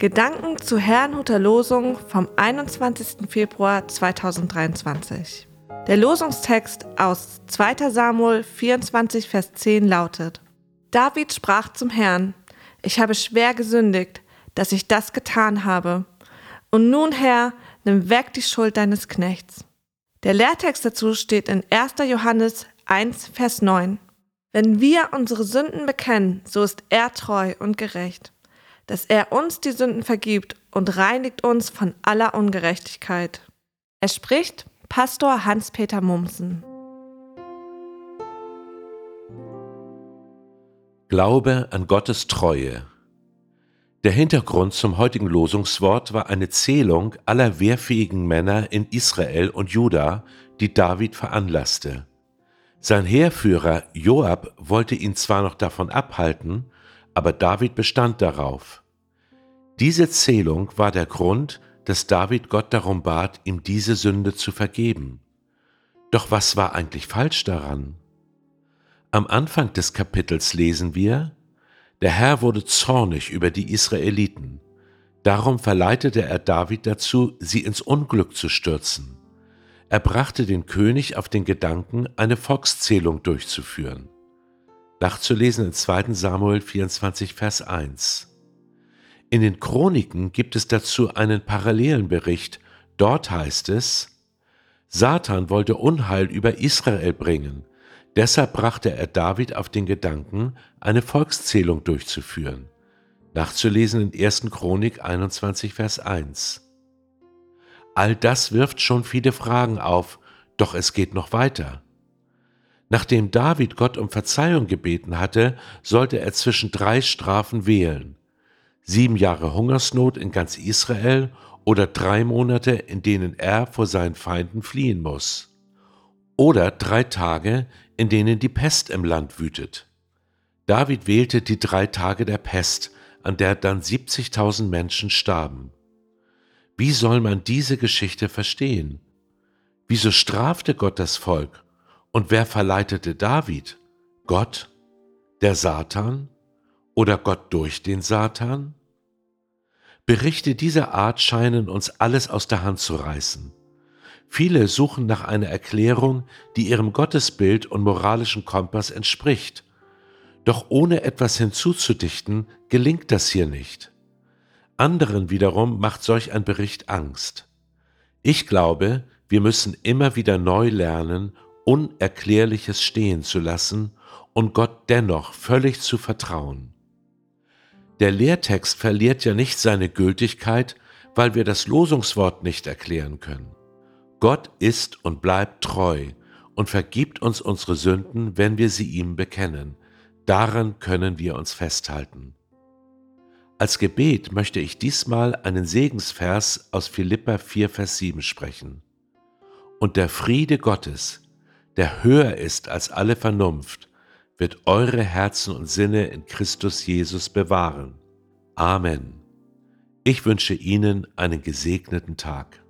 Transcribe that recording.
Gedanken zu Herrnhuter Losung vom 21. Februar 2023. Der Losungstext aus 2. Samuel 24, Vers 10 lautet: David sprach zum Herrn: Ich habe schwer gesündigt, dass ich das getan habe. Und nun, Herr, nimm weg die Schuld deines Knechts. Der Lehrtext dazu steht in 1. Johannes 1, Vers 9. Wenn wir unsere Sünden bekennen, so ist er treu und gerecht dass er uns die Sünden vergibt und reinigt uns von aller Ungerechtigkeit. Es spricht Pastor Hans-Peter Mumsen. Glaube an Gottes Treue. Der Hintergrund zum heutigen Losungswort war eine Zählung aller wehrfähigen Männer in Israel und Juda, die David veranlasste. Sein Heerführer Joab wollte ihn zwar noch davon abhalten, aber David bestand darauf. Diese Zählung war der Grund, dass David Gott darum bat, ihm diese Sünde zu vergeben. Doch was war eigentlich falsch daran? Am Anfang des Kapitels lesen wir, der Herr wurde zornig über die Israeliten, darum verleitete er David dazu, sie ins Unglück zu stürzen. Er brachte den König auf den Gedanken, eine Volkszählung durchzuführen nachzulesen in 2. Samuel 24, Vers 1. In den Chroniken gibt es dazu einen parallelen Bericht. Dort heißt es, Satan wollte Unheil über Israel bringen. Deshalb brachte er David auf den Gedanken, eine Volkszählung durchzuführen. Nachzulesen in 1. Chronik 21, Vers 1. All das wirft schon viele Fragen auf, doch es geht noch weiter. Nachdem David Gott um Verzeihung gebeten hatte, sollte er zwischen drei Strafen wählen. Sieben Jahre Hungersnot in ganz Israel oder drei Monate, in denen er vor seinen Feinden fliehen muss. Oder drei Tage, in denen die Pest im Land wütet. David wählte die drei Tage der Pest, an der dann 70.000 Menschen starben. Wie soll man diese Geschichte verstehen? Wieso strafte Gott das Volk und wer verleitete David? Gott? Der Satan? Oder Gott durch den Satan? Berichte dieser Art scheinen uns alles aus der Hand zu reißen. Viele suchen nach einer Erklärung, die ihrem Gottesbild und moralischen Kompass entspricht. Doch ohne etwas hinzuzudichten, gelingt das hier nicht. Anderen wiederum macht solch ein Bericht Angst. Ich glaube, wir müssen immer wieder neu lernen Unerklärliches stehen zu lassen und Gott dennoch völlig zu vertrauen. Der Lehrtext verliert ja nicht seine Gültigkeit, weil wir das Losungswort nicht erklären können. Gott ist und bleibt treu und vergibt uns unsere Sünden, wenn wir sie ihm bekennen. Daran können wir uns festhalten. Als Gebet möchte ich diesmal einen Segensvers aus Philippa 4, Vers 7 sprechen. Und der Friede Gottes, der höher ist als alle Vernunft, wird eure Herzen und Sinne in Christus Jesus bewahren. Amen. Ich wünsche Ihnen einen gesegneten Tag.